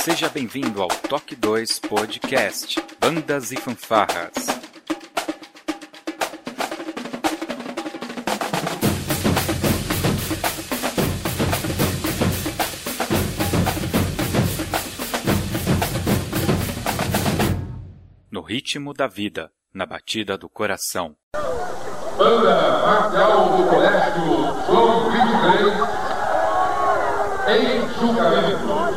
Seja bem-vindo ao Toque 2 Podcast Bandas e Fanfarras. No ritmo da vida, na batida do coração. Banda Marcial do Colégio João 23, em julgamento.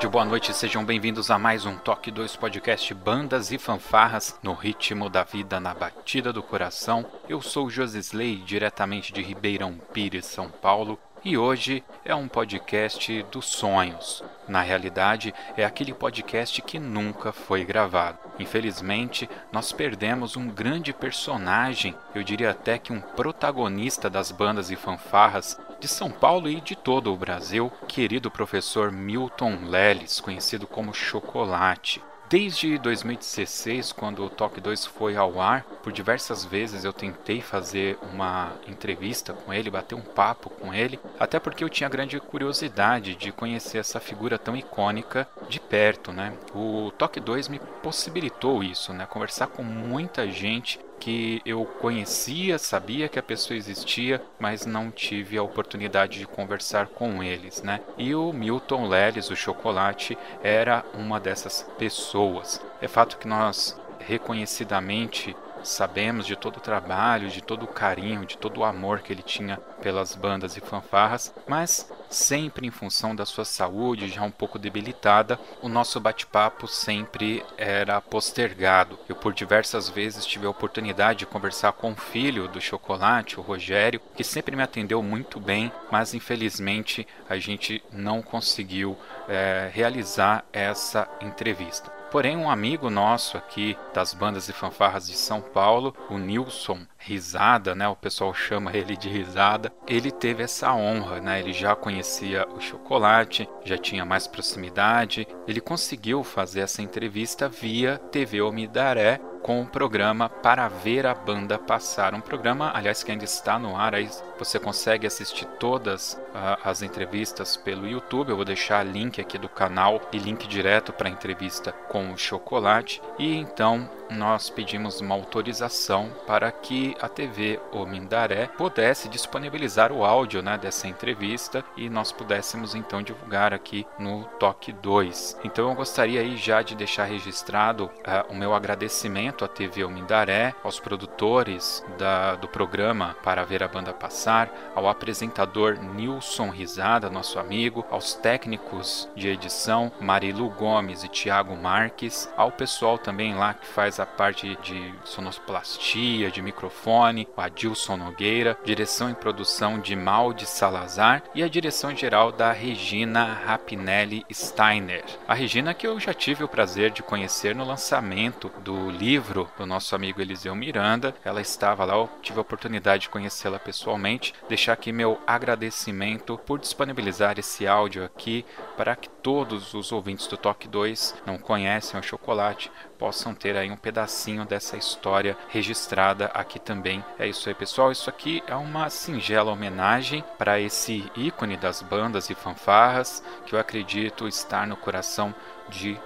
Tarde, boa noite, sejam bem-vindos a mais um Toque 2 Podcast Bandas e Fanfarras no ritmo da vida, na batida do coração. Eu sou Josisley, diretamente de Ribeirão Pires, São Paulo, e hoje é um podcast dos sonhos. Na realidade, é aquele podcast que nunca foi gravado. Infelizmente, nós perdemos um grande personagem, eu diria até que um protagonista das bandas e fanfarras de São Paulo e de todo o Brasil, querido professor Milton Leles, conhecido como Chocolate. Desde 2016, quando o Toque 2 foi ao ar, por diversas vezes eu tentei fazer uma entrevista com ele, bater um papo com ele, até porque eu tinha grande curiosidade de conhecer essa figura tão icônica de perto, né? O Toque 2 me possibilitou isso, né? Conversar com muita gente que eu conhecia, sabia que a pessoa existia, mas não tive a oportunidade de conversar com eles, né? E o Milton Leles, o Chocolate, era uma dessas pessoas. É fato que nós reconhecidamente sabemos de todo o trabalho, de todo o carinho, de todo o amor que ele tinha pelas bandas e fanfarras, mas sempre em função da sua saúde já um pouco debilitada, o nosso bate-papo sempre era postergado. Eu por diversas vezes tive a oportunidade de conversar com o filho do Chocolate, o Rogério, que sempre me atendeu muito bem, mas infelizmente a gente não conseguiu é, realizar essa entrevista. Porém, um amigo nosso aqui das bandas e fanfarras de São Paulo, o Nilson Risada, né? O pessoal chama ele de Risada. Ele teve essa honra, né? Ele já conhecia o chocolate, já tinha mais proximidade. Ele conseguiu fazer essa entrevista via TV Omidaré com o programa Para Ver a Banda Passar. Um programa, aliás, que ainda está no ar, aí você consegue assistir todas uh, as entrevistas pelo YouTube. Eu vou deixar link aqui do canal e link direto para a entrevista com o Chocolate. E então nós pedimos uma autorização para que a TV O Mindaré pudesse disponibilizar o áudio né, dessa entrevista e nós pudéssemos então divulgar aqui no Toque 2. Então eu gostaria aí já de deixar registrado uh, o meu agradecimento à TV O Mindaré, aos produtores da, do programa Para Ver a Banda Passar, ao apresentador Nilson Risada, nosso amigo, aos técnicos de edição Marilu Gomes e Tiago Marques, ao pessoal também lá que faz a parte de sonoplastia, de microfone, o Adilson Nogueira, direção e produção de Malde Salazar e a direção geral da Regina Rapinelli Steiner. A Regina que eu já tive o prazer de conhecer no lançamento do livro do nosso amigo Eliseu Miranda. Ela estava lá, eu tive a oportunidade de conhecê-la pessoalmente. Deixar aqui meu agradecimento por disponibilizar esse áudio aqui para que todos os ouvintes do Toque 2 não conhecem o chocolate possam ter aí um pedacinho dessa história registrada aqui também. É isso aí, pessoal. Isso aqui é uma singela homenagem para esse ícone das bandas e fanfarras que eu acredito estar no coração de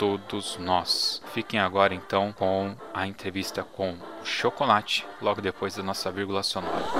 todos nós. Fiquem agora então com a entrevista com o Chocolate, logo depois da nossa vírgula sonora.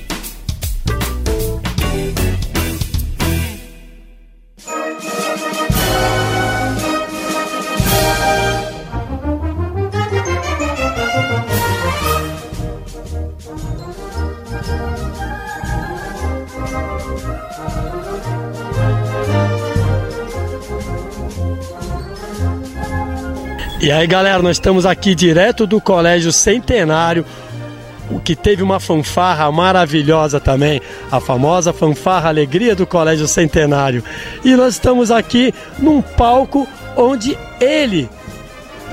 E aí, galera, nós estamos aqui direto do Colégio Centenário, o que teve uma fanfarra maravilhosa também, a famosa fanfarra Alegria do Colégio Centenário. E nós estamos aqui num palco onde ele,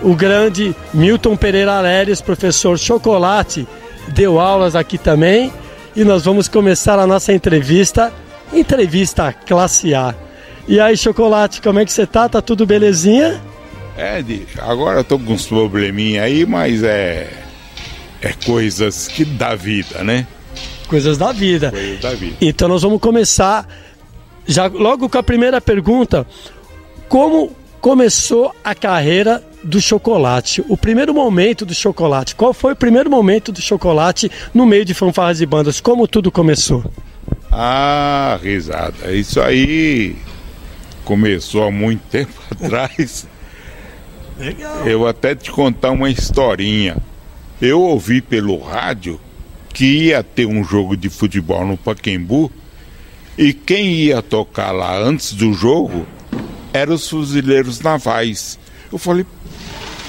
o grande Milton Pereira Leres, professor Chocolate, deu aulas aqui também. E nós vamos começar a nossa entrevista, entrevista classe A. E aí, Chocolate, como é que você tá? Tá tudo belezinha? É, agora eu tô com uns probleminha aí, mas é. É coisas que da vida, né? Coisas da vida. Coisas da vida. Então nós vamos começar já logo com a primeira pergunta. Como começou a carreira do chocolate? O primeiro momento do chocolate. Qual foi o primeiro momento do chocolate no meio de fanfarras e bandas? Como tudo começou? Ah, risada. Isso aí começou há muito tempo atrás. Legal. Eu até te contar uma historinha. Eu ouvi pelo rádio que ia ter um jogo de futebol no Paquembu e quem ia tocar lá antes do jogo eram os fuzileiros navais. Eu falei,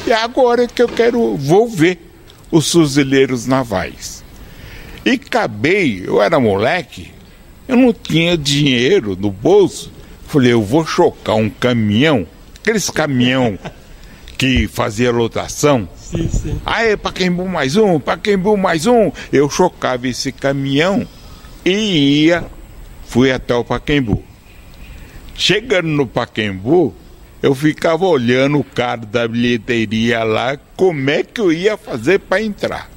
é agora que eu quero, vou ver os fuzileiros navais. E acabei, eu era moleque, eu não tinha dinheiro no bolso. Falei, eu vou chocar um caminhão, aqueles caminhão que fazia lotação. Sim, sim. Aê, Paquembu mais um, Paquembu mais um. Eu chocava esse caminhão e ia, fui até o Paquembu. Chegando no Paquembu, eu ficava olhando o cara da bilheteria lá, como é que eu ia fazer para entrar.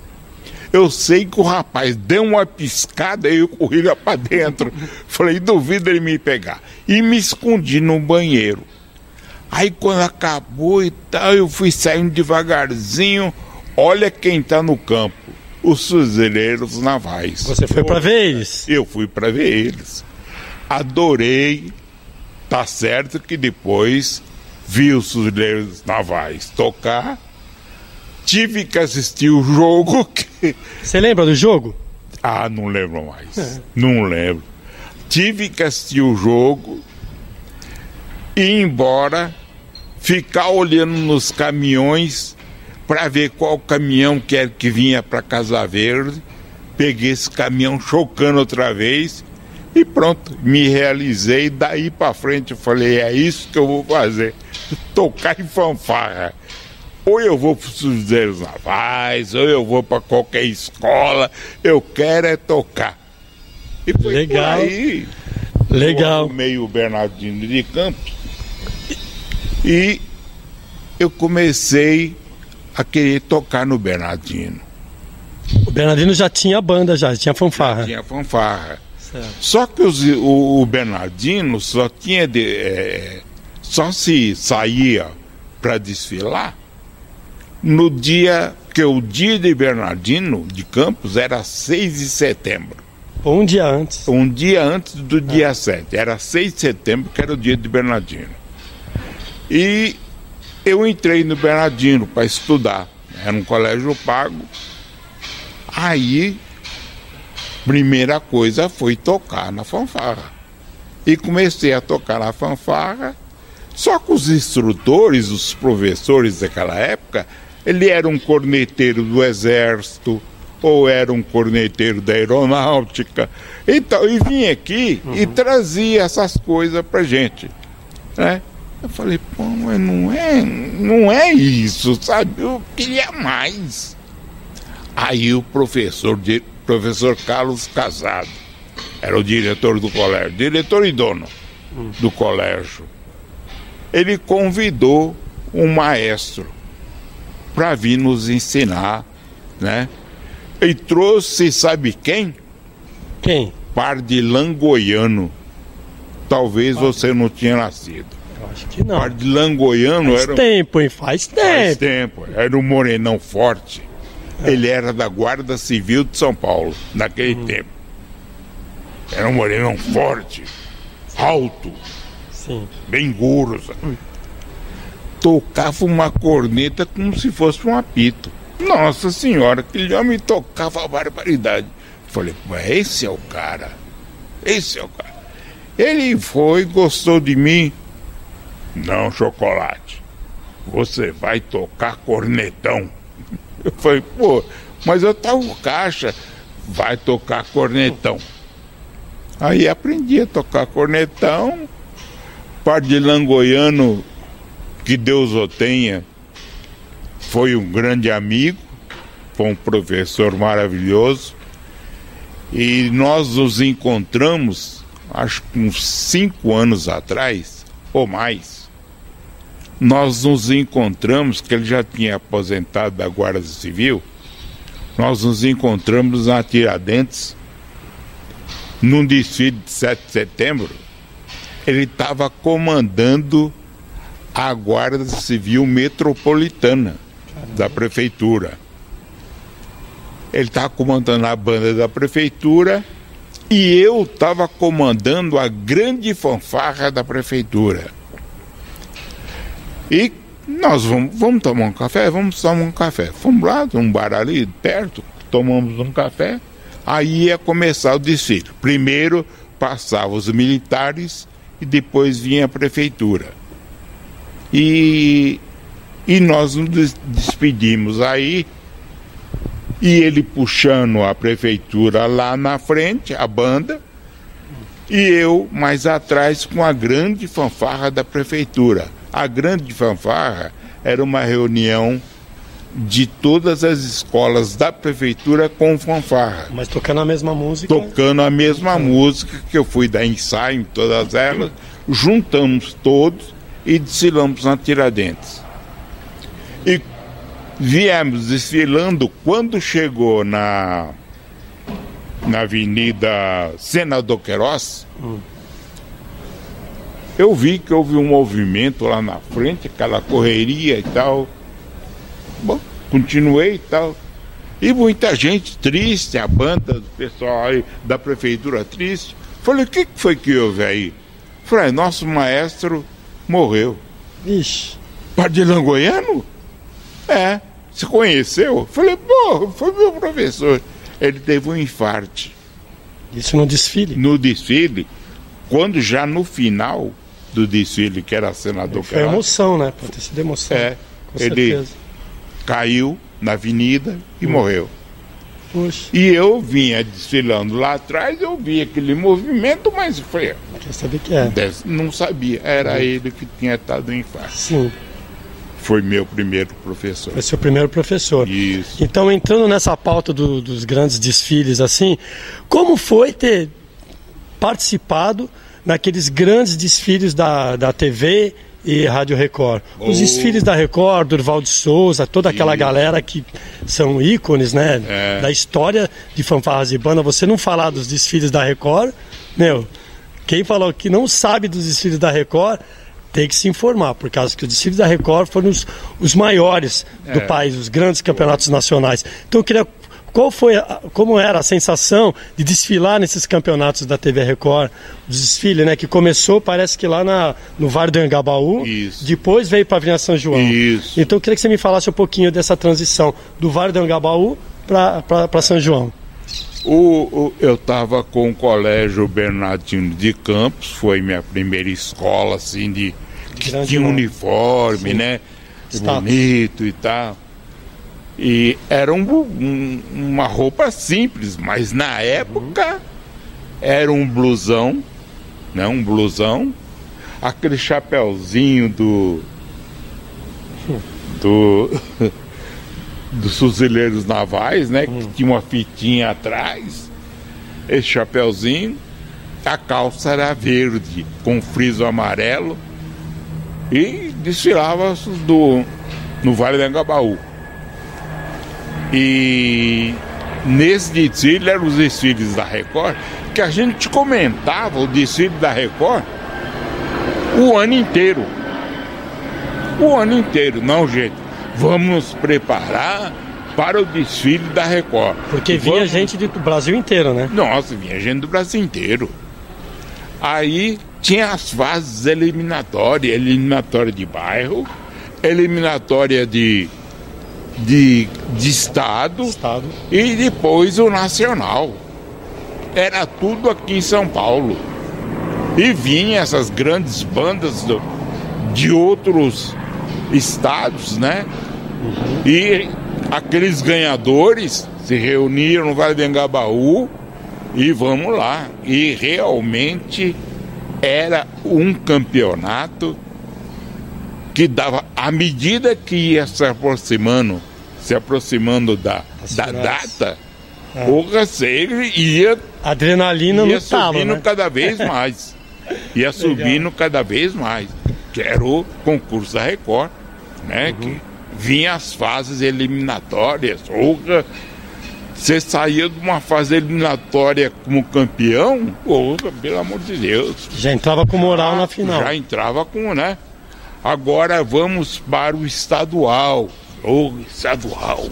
Eu sei que o rapaz deu uma piscada e eu corri lá para dentro. Falei, duvido ele me pegar. E me escondi no banheiro. Aí quando acabou e tal, eu fui saindo devagarzinho. Olha quem tá no campo. Os fuzileiros navais. Você foi para ver eles? Eu fui para ver eles. Adorei. Tá certo que depois vi os fuzileiros navais tocar. Tive que assistir o jogo. Que... Você lembra do jogo? Ah, não lembro mais. É. Não lembro. Tive que assistir o jogo e ir embora ficar olhando nos caminhões para ver qual caminhão que era que vinha para Casa Verde. Peguei esse caminhão chocando outra vez e pronto, me realizei. Daí para frente eu falei: é isso que eu vou fazer, tocar em fanfarra. Ou eu vou para os Cruzeiros Navais, ou eu vou para qualquer escola, eu quero é tocar. E foi Legal. por aí. Legal. meio Bernardino de Campos e eu comecei a querer tocar no Bernardino. O Bernardino já tinha banda, já, tinha fanfarra. Já tinha fanfarra. Certo. Só que os, o, o, Bernardino só tinha, de, é, só se saía para desfilar no dia que o dia de Bernardino de Campos era 6 de setembro. Um dia antes. Um dia antes do dia é. 7. Era 6 de setembro, que era o dia de Bernardino. E eu entrei no Bernardino para estudar. Era um colégio pago. Aí, primeira coisa foi tocar na fanfarra. E comecei a tocar na fanfarra. Só que os instrutores, os professores daquela época, ele era um corneteiro do exército, ou era um corneteiro da aeronáutica. Então, e vinha aqui uhum. e trazia essas coisas pra gente. Né? Eu falei, pô, mas não é, não é isso, sabe? Eu queria mais. Aí o professor, professor Carlos Casado, era o diretor do colégio, diretor e dono uhum. do colégio. Ele convidou um maestro para vir nos ensinar, né? E trouxe, sabe quem? Quem? Pardilã Goiano. Talvez você não tinha nascido. Acho que não. Pardilã Goiano faz era. tempo, hein? Faz tempo. Faz tempo. Era um morenão forte. É. Ele era da Guarda Civil de São Paulo, naquele hum. tempo. Era um morenão forte, alto, Sim. bem gordo. Hum tocava uma corneta como se fosse um apito. Nossa senhora, aquele homem tocava barbaridade. Falei, esse é o cara. Esse é o cara. Ele foi, gostou de mim. Não, chocolate. Você vai tocar cornetão. Eu falei, pô, mas eu tava caixa. Vai tocar cornetão. Aí aprendi a tocar cornetão. Par de langoiano que Deus o tenha, foi um grande amigo, foi um professor maravilhoso. E nós nos encontramos, acho que uns cinco anos atrás, ou mais. Nós nos encontramos, que ele já tinha aposentado da Guarda Civil, nós nos encontramos na Tiradentes, num desfile de 7 de setembro. Ele estava comandando a Guarda Civil Metropolitana da Prefeitura. Ele estava comandando a banda da Prefeitura e eu estava comandando a grande fanfarra da Prefeitura. E nós vamos, vamos tomar um café? Vamos tomar um café. Fomos lá, num bar ali perto, tomamos um café. Aí ia começar o desfile. Primeiro passavam os militares e depois vinha a prefeitura. E, e nós nos despedimos aí, e ele puxando a prefeitura lá na frente, a banda, e eu mais atrás com a grande fanfarra da prefeitura. A grande fanfarra era uma reunião de todas as escolas da prefeitura com fanfarra. Mas tocando a mesma música? Tocando a mesma música, que eu fui dar ensaio em todas elas, juntamos todos e desfilamos na Tiradentes. E viemos desfilando quando chegou na, na Avenida Senador Queiroz. Hum. Eu vi que houve um movimento lá na frente, aquela correria e tal. Bom, continuei e tal. E muita gente triste, a banda do pessoal aí da prefeitura triste. Falei, o que foi que houve aí? Falei, nosso maestro morreu. Ixi. Pardilão Goiano? É. Você conheceu? Falei, pô, foi meu professor. Ele teve um infarte. Isso no desfile? No desfile, quando já no final do desfile, que era senador. Foi emoção, né? Pode ter sido emoção. É. Com ele certeza. caiu na avenida e hum. morreu. Puxa. E eu vinha desfilando lá atrás, eu vi aquele movimento, mas foi. Quer saber que é? Não sabia, era hum. ele que tinha estado em infarto. Sim. Foi meu primeiro professor. Foi seu primeiro professor. Isso. Então, entrando nessa pauta do, dos grandes desfiles, assim, como foi ter participado naqueles grandes desfiles da, da TV e Rádio Record. Oh. Os desfiles da Record, Durval de Souza, toda aquela galera que são ícones, né? É. Da história de fanfarras e banda. Você não falar dos desfiles da Record, meu, quem falou que não sabe dos desfiles da Record tem que se informar, por causa que os desfiles da Record foram os, os maiores do É. país, os grandes campeonatos nacionais. Então eu queria. Qual foi, a- como era a sensação de desfilar nesses campeonatos da TV Record? O desfile, né? Que começou, parece que lá na, no Vale do Angabaú, Isso. depois veio para a Avenida São João. Isso. Então eu queria que você me falasse um pouquinho dessa transição do Vale do Angabaú para São João. O, o- eu estava com o Colégio Bernardino de Campos, foi minha primeira escola, assim, de nome. uniforme, Sim. né? Status. Bonito e tal. E era um um- uma roupa simples, mas na época era um blusão, né? Um blusão, aquele chapéuzinho do. do. dos fuzileiros navais, né? Que tinha uma fitinha atrás, esse chapéuzinho, a calça era verde, com friso amarelo, e desfilava do, no Vale do Angabaú. E nesse desfile eram os desfiles da Record, que a gente comentava o desfile da Record o ano inteiro. O ano inteiro, não, gente. Vamos nos preparar para o desfile da Record. Porque vinha Vamos- gente do Brasil inteiro, né? nossa, vinha gente do Brasil inteiro. Aí tinha as fases eliminatórias, eliminatória de bairro, eliminatória de, de, de estado Estado. e depois o nacional. Era tudo aqui em São Paulo. E vinha essas grandes bandas do- de outros estados, né? E aqueles ganhadores se reuniram no Vale do Engabaú e vamos lá. E realmente era um campeonato que dava, à medida que ia se aproximando, se aproximando da, da data, o Receiro ia, Adrenalina ia talo, subindo né? cada vez mais. Ia subindo cada vez mais. Que era o concurso da Record, né? Que vinha as fases eliminatórias. Porra, você saía de uma fase eliminatória como campeão, porra, pelo amor de Deus. Já entrava com moral na final. Já entrava com, né? Agora vamos para o estadual. O estadual.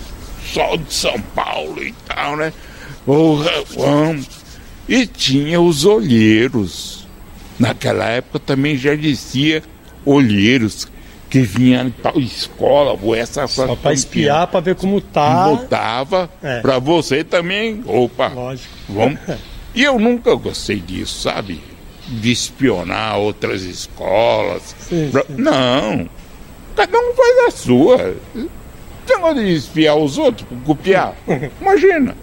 Sol de São Paulo e tal, né? Porra, vamos. E tinha os olheiros. Naquela época também já existia olheiros que vinham em tal escola, ou essa Só para espiar, para ver como tá. Botava É. para você também. Opa, Lógico. Vamos. E eu nunca gostei disso, sabe? De espionar outras escolas. Sim, sim. Não. Cada um faz a sua. Você não de espiar os outros, copiar. Imagina.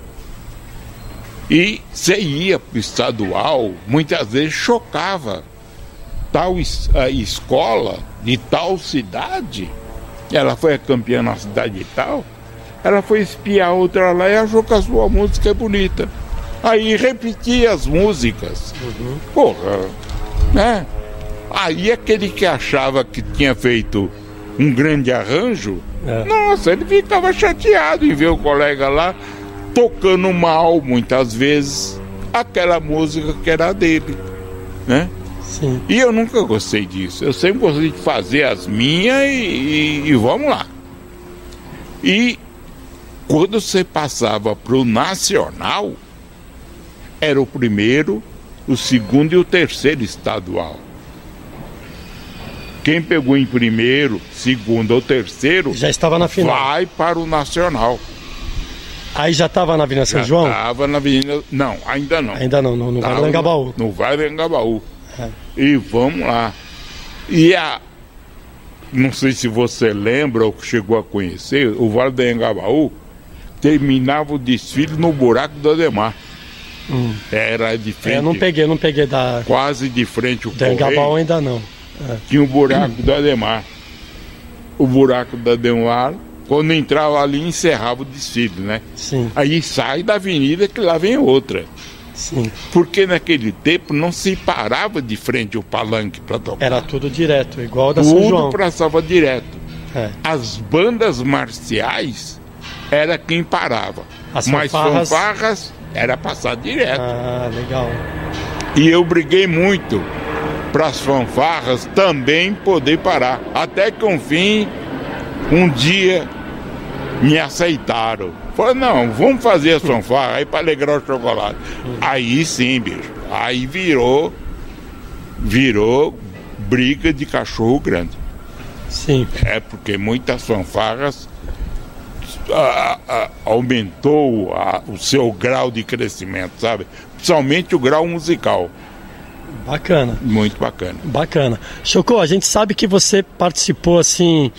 E você ia pro estadual, muitas vezes chocava. Tal a escola de tal cidade, ela foi a campeã na cidade de tal, ela foi espiar outra lá e achou que a sua música é bonita. Aí repetia as músicas. Porra, né? Aí aquele que achava que tinha feito um grande arranjo, É. nossa, ele ficava chateado em ver o colega lá tocando mal, muitas vezes, aquela música que era dele, né? Sim. E eu nunca gostei disso. Eu sempre gostei de fazer as minhas e, e- e vamos lá. E quando você passava para o nacional, era o primeiro, o segundo e o terceiro estadual. Quem pegou em primeiro, segundo ou terceiro, Já estava na final. vai para o nacional. Aí já estava na Avenida São Já João? Estava na Avenida. Não, ainda não. Ainda não, no, no Vale do Angabaú. No Vale do Angabaú. É. E vamos lá. E a. Não sei se você lembra ou chegou a conhecer, o Vale do Angabaú terminava o desfile no buraco do Ademar. Era de frente, É, eu não peguei, eu não peguei da, quase de frente o da correio, ainda não. tinha o buraco do Ademar. O buraco do Ademar, quando entrava ali, encerrava o desfile, né? Sim, Aí sai da avenida que lá vem outra. sim. Porque naquele tempo não se parava de frente o palanque para tocar. Era tudo direto, igual da São João. Tudo passava direto. É. As bandas marciais era quem parava. As Mas fanfarras- fanfarras era passar direto. Ah, legal. E eu briguei muito para as fanfarras também poder parar. Até que, um fim, um dia me aceitaram. Falaram, não, vamos fazer as fanfarras aí para alegrar o chocolate. Aí sim, bicho. Aí virou, virou briga de cachorro grande. Sim. É porque muitas fanfarras a, a, aumentou a, o seu grau de crescimento, sabe? Principalmente o grau musical. Bacana. Muito bacana. Bacana. Chocou, a gente sabe que você participou assim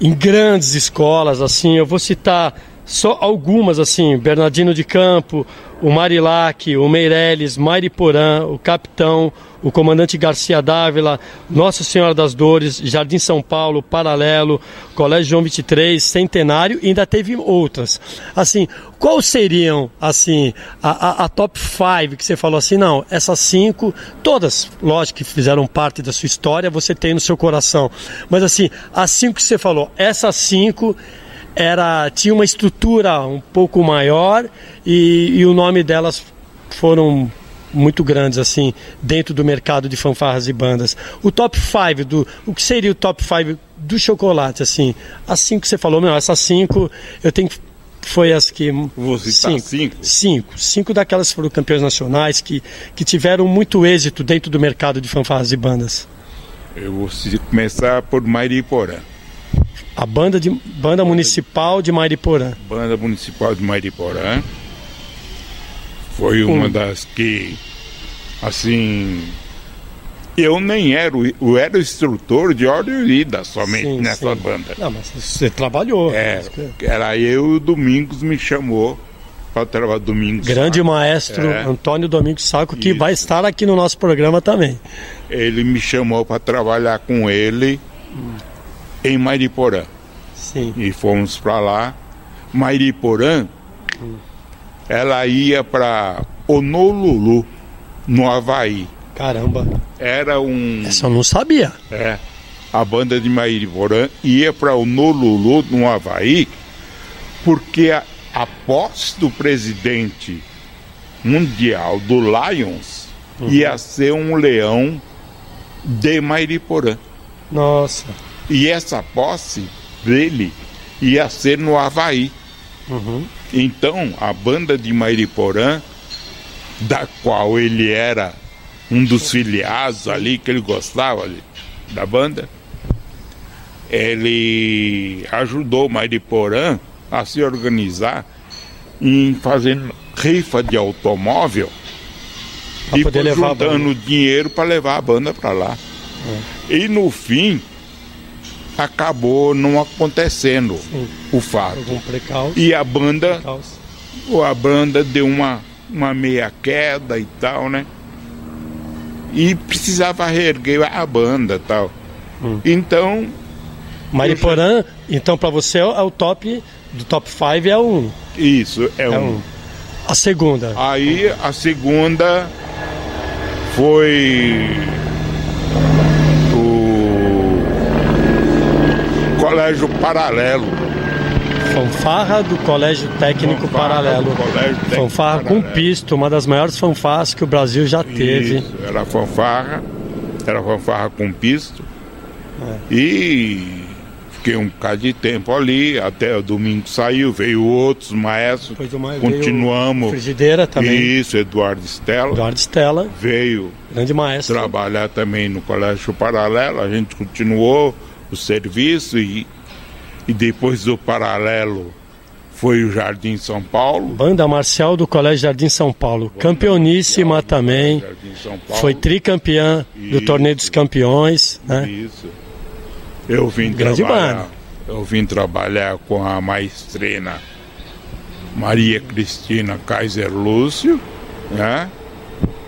em grandes escolas, assim, eu vou citar só algumas assim, Bernardino de Campo, o Marilac, o Meirelles, Mairiporã, o Capitão, o Comandante Garcia Dávila, Nossa Senhora das Dores, Jardim São Paulo, Paralelo, Colégio João 23, Centenário e ainda teve outras. Assim, quais seriam, assim, a, a, a top 5 que você falou assim, não, essas cinco, todas, lógico que fizeram parte da sua história, você tem no seu coração, mas assim, as cinco que você falou, essas cinco era tinha uma estrutura um pouco maior e, e o nome delas foram muito grandes assim dentro do mercado de fanfarras e bandas. O top 5 do o que seria o top 5 do chocolate assim? As cinco que você falou, meu, essas cinco eu tenho foi as que Você cinco, cinco? Cinco. Cinco daquelas foram campeões nacionais que, que tiveram muito êxito dentro do mercado de fanfarras e bandas. Eu vou começar por Mairiporã. A banda, de, banda municipal de Mariporã. Banda municipal de Mariporã. Foi uma hum. das que, assim, eu nem era, eu era instrutor de ordem e vida somente sim, nessa sim. banda. Não, mas você trabalhou. É, era eu e o Domingos me chamou para trabalhar Domingos. Grande Saco. maestro é. Antônio Domingos Saco, que Isso. vai estar aqui no nosso programa também. Ele me chamou para trabalhar com ele hum. Em Mariporã. Sim. E fomos para lá. Mariporã hum ela ia para Honolulu, no Havaí. Caramba. Era um. Essa eu não sabia. É. A banda de Mairiporã ia para Honolulu, no Havaí, porque a, a posse do presidente mundial do Lions uhum. ia ser um leão de Mairiporã. Nossa. E essa posse dele ia ser no Havaí. Uhum. Então, a banda de Mairiporã, da qual ele era um dos filiados ali, que ele gostava ali, da banda, ele ajudou Mairiporã a se organizar em fazendo rifa de automóvel pra e juntando dinheiro para levar a banda para lá. É. E no fim, acabou não acontecendo Sim. o fato. E a banda, a banda deu uma, uma meia queda e tal, né? E precisava reerguer a banda tal. Hum. Então. Mariporã, então para você é o top do top 5 é o 1. Um. Isso, é, é um. um. A segunda. Aí a segunda foi Colégio Paralelo. Fanfarra do Colégio Técnico fanfarra Paralelo. Colégio Técnico fanfarra Paralelo. com pisto, uma das maiores fanfarras que o Brasil já teve. Isso, era fanfarra, era fanfarra com pisto. É. E fiquei um bocado de tempo ali, até o domingo saiu, veio outros maestros, continuamos. Frigideira também. Isso, Eduardo Stella. Eduardo Stella. Veio. Grande maestro. Trabalhar também no Colégio Paralelo, a gente continuou o serviço e, e depois do paralelo foi o Jardim São Paulo. Banda Marcial do Colégio Jardim São Paulo, Banda campeoníssima também. Foi tricampeã do Torneio dos Campeões. Né? Isso. Eu vim Grande trabalhar. Banda. Eu vim trabalhar com a maestrina Maria Cristina Kaiser Lúcio, né?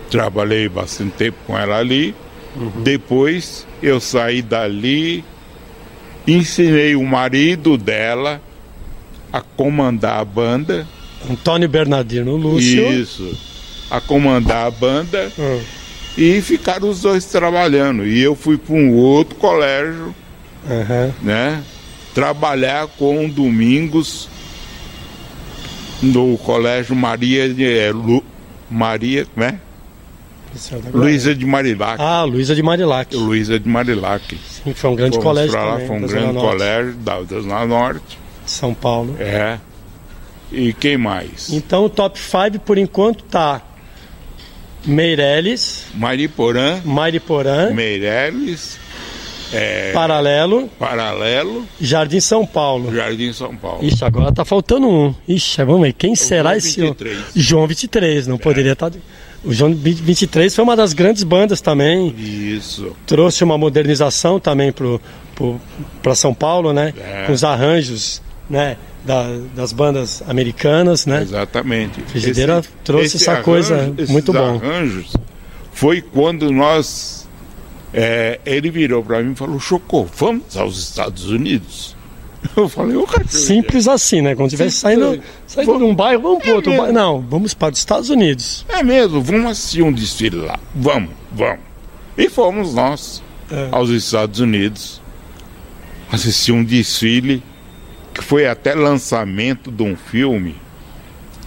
Trabalhei bastante tempo com ela ali. Uhum. Depois eu saí dali Ensinei o marido dela a comandar a banda. Antônio Bernardino Lúcio. Isso. A comandar a banda. Hum. E ficaram os dois trabalhando. E eu fui para um outro colégio, uhum. né? Trabalhar com Domingos no colégio Maria é, Lu, Maria, né? Luísa de Marilac. Ah, Luísa de Marilac. Luísa de Marilac. Sim, foi um grande Fomos colégio lá, também, foi um grande Norte, colégio da, da Zona Norte. São Paulo. É. E quem mais? Então o top 5 por enquanto tá Meireles, Mariporã, Mariporã, Meireles, é, Paralelo, Paralelo, Jardim São Paulo. Jardim São Paulo. Ixi, agora tá faltando um. Ixi, vamos ver, quem será João esse? um? 23. João 23, não poderia estar. O João 23 foi uma das grandes bandas também. Isso. Trouxe uma modernização também para São Paulo, né? É. Com os arranjos, né? Da- das bandas americanas, né? Exatamente. Frigideira trouxe essa coisa esses muito bom. arranjos foi quando nós. é, ele virou para mim e falou: Chocou, vamos aos Estados Unidos? Eu falei. Simples assim, né? Quando Simples. saindo, saindo de um bairro, vamos para outro É bairro. Não, vamos para os Estados Unidos. É mesmo, vamos assistir um desfile lá. Vamos, vamos. E fomos nós É. aos Estados Unidos assistir um desfile que foi até lançamento de um filme,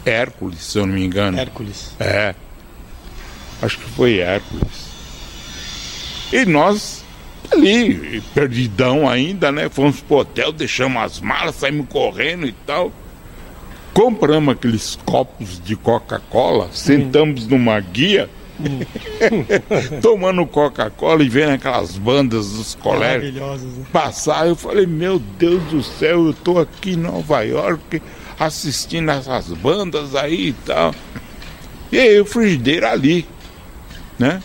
Hércules, se eu não me engano. Hércules. É. Acho que foi Hércules. E nós, ali, perdidão ainda, né? Fomos pro hotel, deixamos as malas, saímos correndo e tal. Compramos aqueles copos de Coca-Cola, sentamos numa guia, tomando Coca-Cola e vendo aquelas bandas dos colégios né? passar, eu falei, meu Deus do céu, eu tô aqui em Nova York assistindo essas bandas aí e tal. E aí o frigideiro ali, né?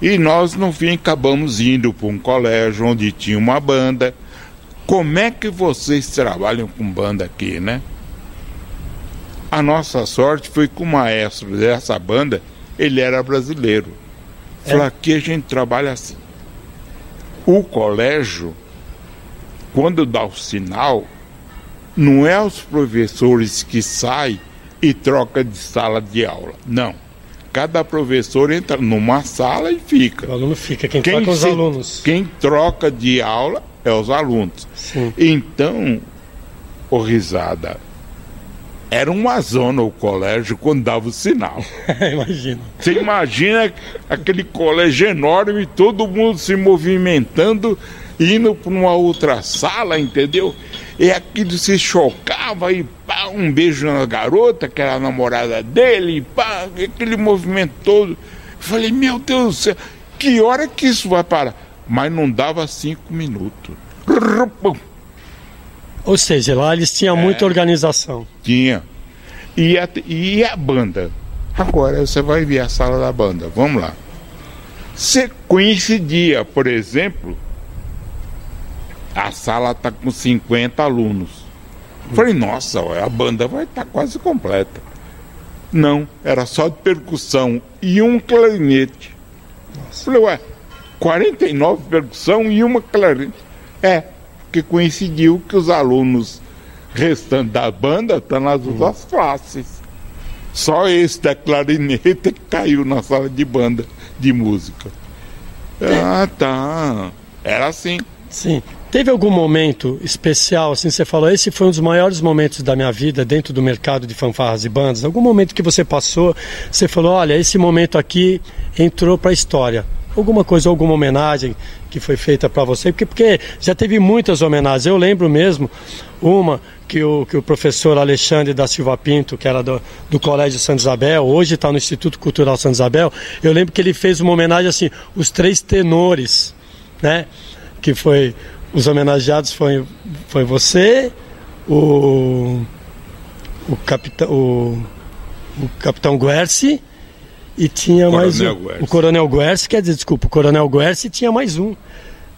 E nós no fim acabamos indo para um colégio onde tinha uma banda. Como é que vocês trabalham com banda aqui, né? A nossa sorte foi que o maestro dessa banda, ele era brasileiro. Falou, aqui a gente trabalha assim. O colégio, quando dá o sinal, não é os professores que saem e troca de sala de aula. Não. Cada professor entra numa sala e fica. O aluno fica, quem, Quem, toca os se- alunos. quem troca de aula é os alunos. Sim. Então, o risada, era uma zona o colégio quando dava o sinal. Imagina. Você imagina aquele colégio enorme, todo mundo se movimentando, indo para uma outra sala, entendeu? E aquilo se chocava e pá, um beijo na garota, que era a namorada dele, e pá, aquele movimento todo. Eu falei, meu Deus do céu, que hora que isso vai parar? Mas não dava cinco minutos. Ou seja, lá eles tinham É. muita organização. Tinha. E a, e a banda? Agora você vai ver a sala da banda. Vamos lá. Se coincidia, por exemplo, a sala está com 50 alunos. Falei, nossa, a banda vai estar quase completa. Não, era só de percussão e um clarinete. Falei, ué, 49 percussão e uma clarinete. É, porque coincidiu que os alunos restantes da banda estão nas duas classes. Só esse da clarinete que caiu na sala de banda de música. Ah, tá. Era assim. Sim. Teve algum momento especial, assim, você falou, esse foi um dos maiores momentos da minha vida dentro do mercado de fanfarras e bandas? Algum momento que você passou, você falou, olha, esse momento aqui entrou para a história. Alguma coisa, alguma homenagem que foi feita para você? Porque, porque já teve muitas homenagens. Eu lembro mesmo uma que o, que o professor Alexandre da Silva Pinto, que era do, do Colégio Santa Isabel, hoje está no Instituto Cultural Santa Isabel, eu lembro que ele fez uma homenagem assim, os três tenores, né? Que foi os homenageados foi, foi você, o, o capitão o, o capitão Guerci e tinha mais Coronel um, Guerci. o coronel Guerci, quer dizer, desculpa, o coronel Guerci tinha mais um.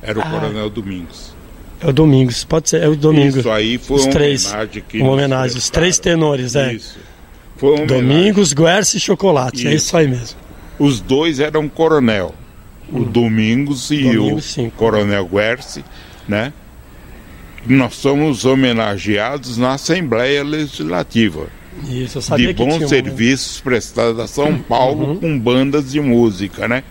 Era o Ah. Coronel Domingos. É o Domingos, pode ser, é o Domingos. Isso aí foi os uma três, homenagem que uma homenagem, os três tenores, é. Isso. Foi uma homenagem. Domingos, Guerci e Chocolate, é Isso. isso aí mesmo. Os dois eram coronel. O Domingos e Domingos, o sim. Coronel Guerci, né? Nós somos homenageados na Assembleia Legislativa Isso, eu sabia de bons tinha um- serviços prestados a São Paulo com bandas de música, né?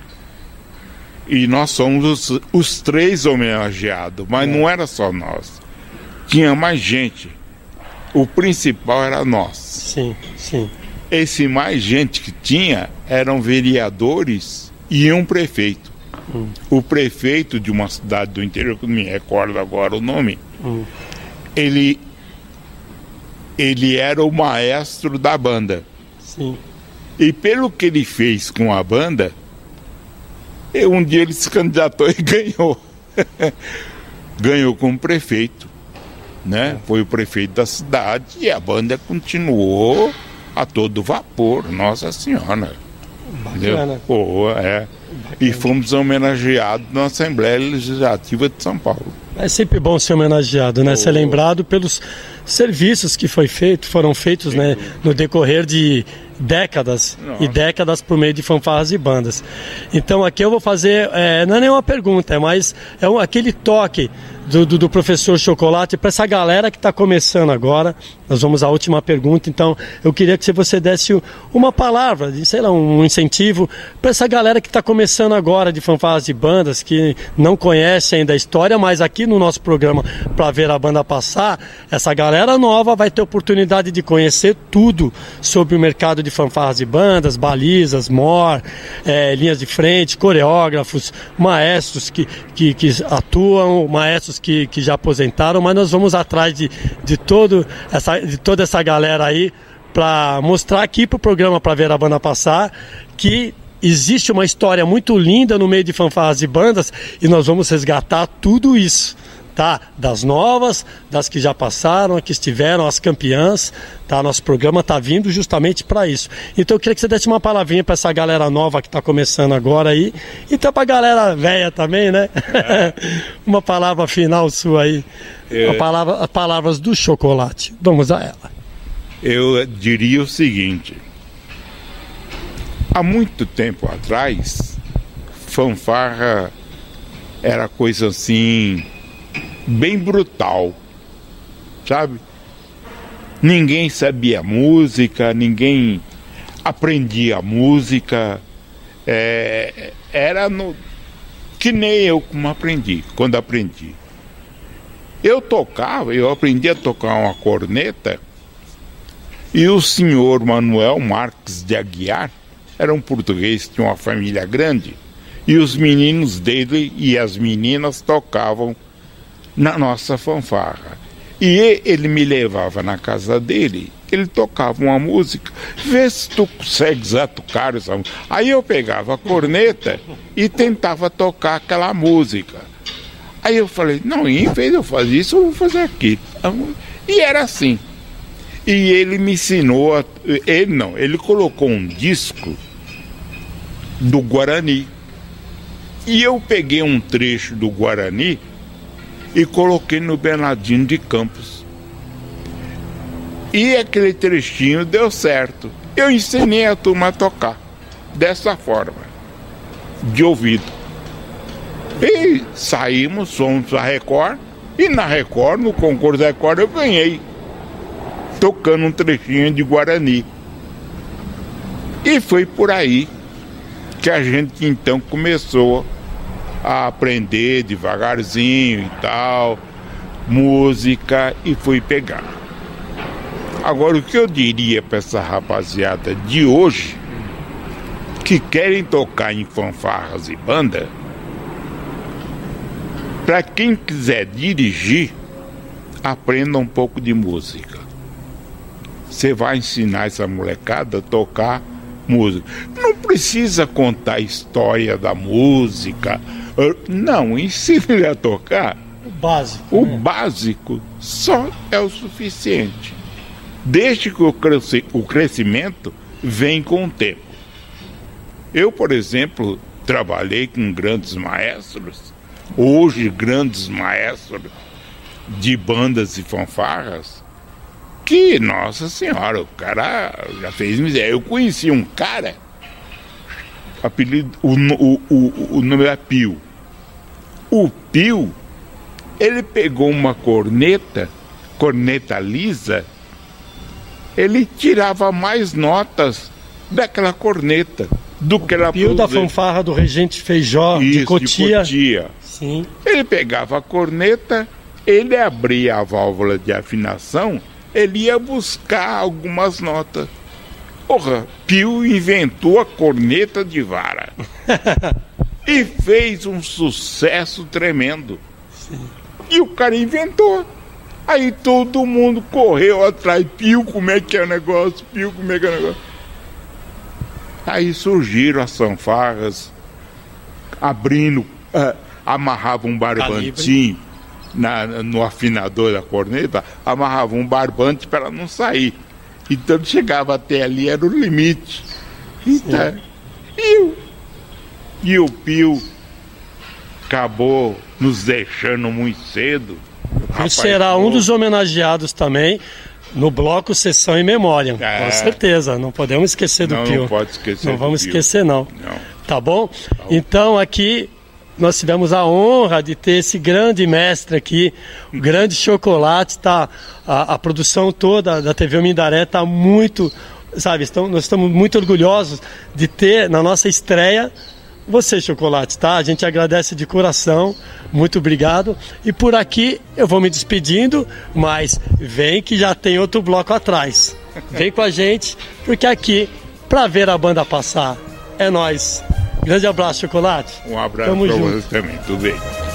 E nós somos os, os três homenageados, mas não era só nós. Tinha mais gente. O principal era nós. Sim, sim. esse mais gente que tinha eram vereadores e um prefeito. Hum. O prefeito de uma cidade do interior, que não me recordo agora o nome, hum. ele, ele era o maestro da banda. Sim. E pelo que ele fez com a banda, um dia ele se candidatou e ganhou. ganhou como prefeito. Né? É. Foi o prefeito da cidade e a banda continuou a todo vapor, Nossa Senhora. Bacana. Pô, é. E fomos homenageados na Assembleia Legislativa de São Paulo. É sempre bom ser homenageado, né? Oh. Ser lembrado pelos serviços que foi feito, foram feitos, né, no decorrer de décadas Nossa. e décadas por meio de fanfarras e bandas. Então aqui eu vou fazer, é, não é nenhuma pergunta, é mais é um, aquele toque do, do, do professor Chocolate para essa galera que está começando agora. Nós vamos à última pergunta, então eu queria que você desse uma palavra, sei lá, um incentivo para essa galera que está começando agora de fanfarras e bandas, que não conhece ainda a história, mas aqui no nosso programa para ver a banda passar, essa galera nova vai ter oportunidade de conhecer tudo sobre o mercado de fanfarras e bandas, balizas, mor, é, linhas de frente, coreógrafos, maestros que, que, que atuam, maestros que, que já aposentaram, mas nós vamos atrás de, de, todo essa, de toda essa galera aí para mostrar aqui para o programa para ver a banda passar que existe uma história muito linda no meio de fanfarras e bandas e nós vamos resgatar tudo isso tá? Das novas, das que já passaram, que estiveram, as campeãs, tá? Nosso programa tá vindo justamente para isso. Então eu queria que você desse uma palavrinha para essa galera nova que está começando agora aí, e então para a galera velha também, né? É. uma palavra final sua aí. É. palavra, as palavras do chocolate. Vamos a ela. Eu diria o seguinte: há muito tempo atrás, fanfarra era coisa assim bem brutal, sabe? Ninguém sabia música, ninguém aprendia música. É, era no, que nem eu como aprendi, quando aprendi. Eu tocava, eu aprendi a tocar uma corneta e o senhor Manuel Marques de Aguiar era um português, tinha uma família grande e os meninos dele e as meninas tocavam na nossa fanfarra. E ele me levava na casa dele, ele tocava uma música, vê se tu consegues atocar essa música. Aí eu pegava a corneta e tentava tocar aquela música. Aí eu falei, não, em vez de eu fazer isso, eu vou fazer aquilo. E era assim. E ele me ensinou, a, ele não, ele colocou um disco do Guarani. E eu peguei um trecho do Guarani e coloquei no Bernardino de Campos. E aquele trechinho deu certo. Eu ensinei a turma a tocar dessa forma, de ouvido. E saímos, fomos a Record, e na Record, no concurso da Record, eu ganhei, tocando um trechinho de Guarani. E foi por aí que a gente então começou a aprender devagarzinho e tal, música e fui pegar. Agora o que eu diria para essa rapaziada de hoje que querem tocar em fanfarras e banda, para quem quiser dirigir, aprenda um pouco de música. Você vai ensinar essa molecada a tocar música. Não precisa contar a história da música, não, ensine a tocar. O básico. O né? básico só é o suficiente. Desde que o, cresci o crescimento vem com o tempo. Eu, por exemplo, trabalhei com grandes maestros, hoje grandes maestros de bandas e fanfarras, que, nossa senhora, o cara já fez miséria. Eu conheci um cara, apelido, o, o, o, o nome é Pio. O Pio, ele pegou uma corneta, corneta lisa, ele tirava mais notas daquela corneta do que ela Pio da fanfarra do Regente Feijó Isso, de Cotia. De Cotia. Sim. Ele pegava a corneta, ele abria a válvula de afinação, ele ia buscar algumas notas. Porra, Pio inventou a corneta de vara. e fez um sucesso tremendo. Sim. E o cara inventou. Aí todo mundo correu atrás. Pio, como é que é o negócio? Pio, como é que é o negócio? Aí surgiram as fanfarras, abrindo, uh, amarrava um barbantinho na, no afinador da corneta, amarrava um barbante para não sair. Então chegava até ali, era o limite. Então, e, e o Pio acabou nos deixando muito cedo. Ele será um dos homenageados também no bloco Sessão em Memória. É. Com certeza, não podemos esquecer do não, Pio. Não pode esquecer. Não vamos Pio. esquecer, não. não. Tá bom? Tá bom? Então aqui nós tivemos a honra de ter esse grande mestre aqui, o grande chocolate, tá? A, a produção toda da TV Mindaré está muito, sabe, estão, nós estamos muito orgulhosos de ter na nossa estreia você, Chocolate, tá? A gente agradece de coração, muito obrigado. E por aqui eu vou me despedindo, mas vem que já tem outro bloco atrás. Vem com a gente, porque aqui, para ver a banda passar, é nós. Grande abraço, Chocolate. Um abraço para você também, tudo bem.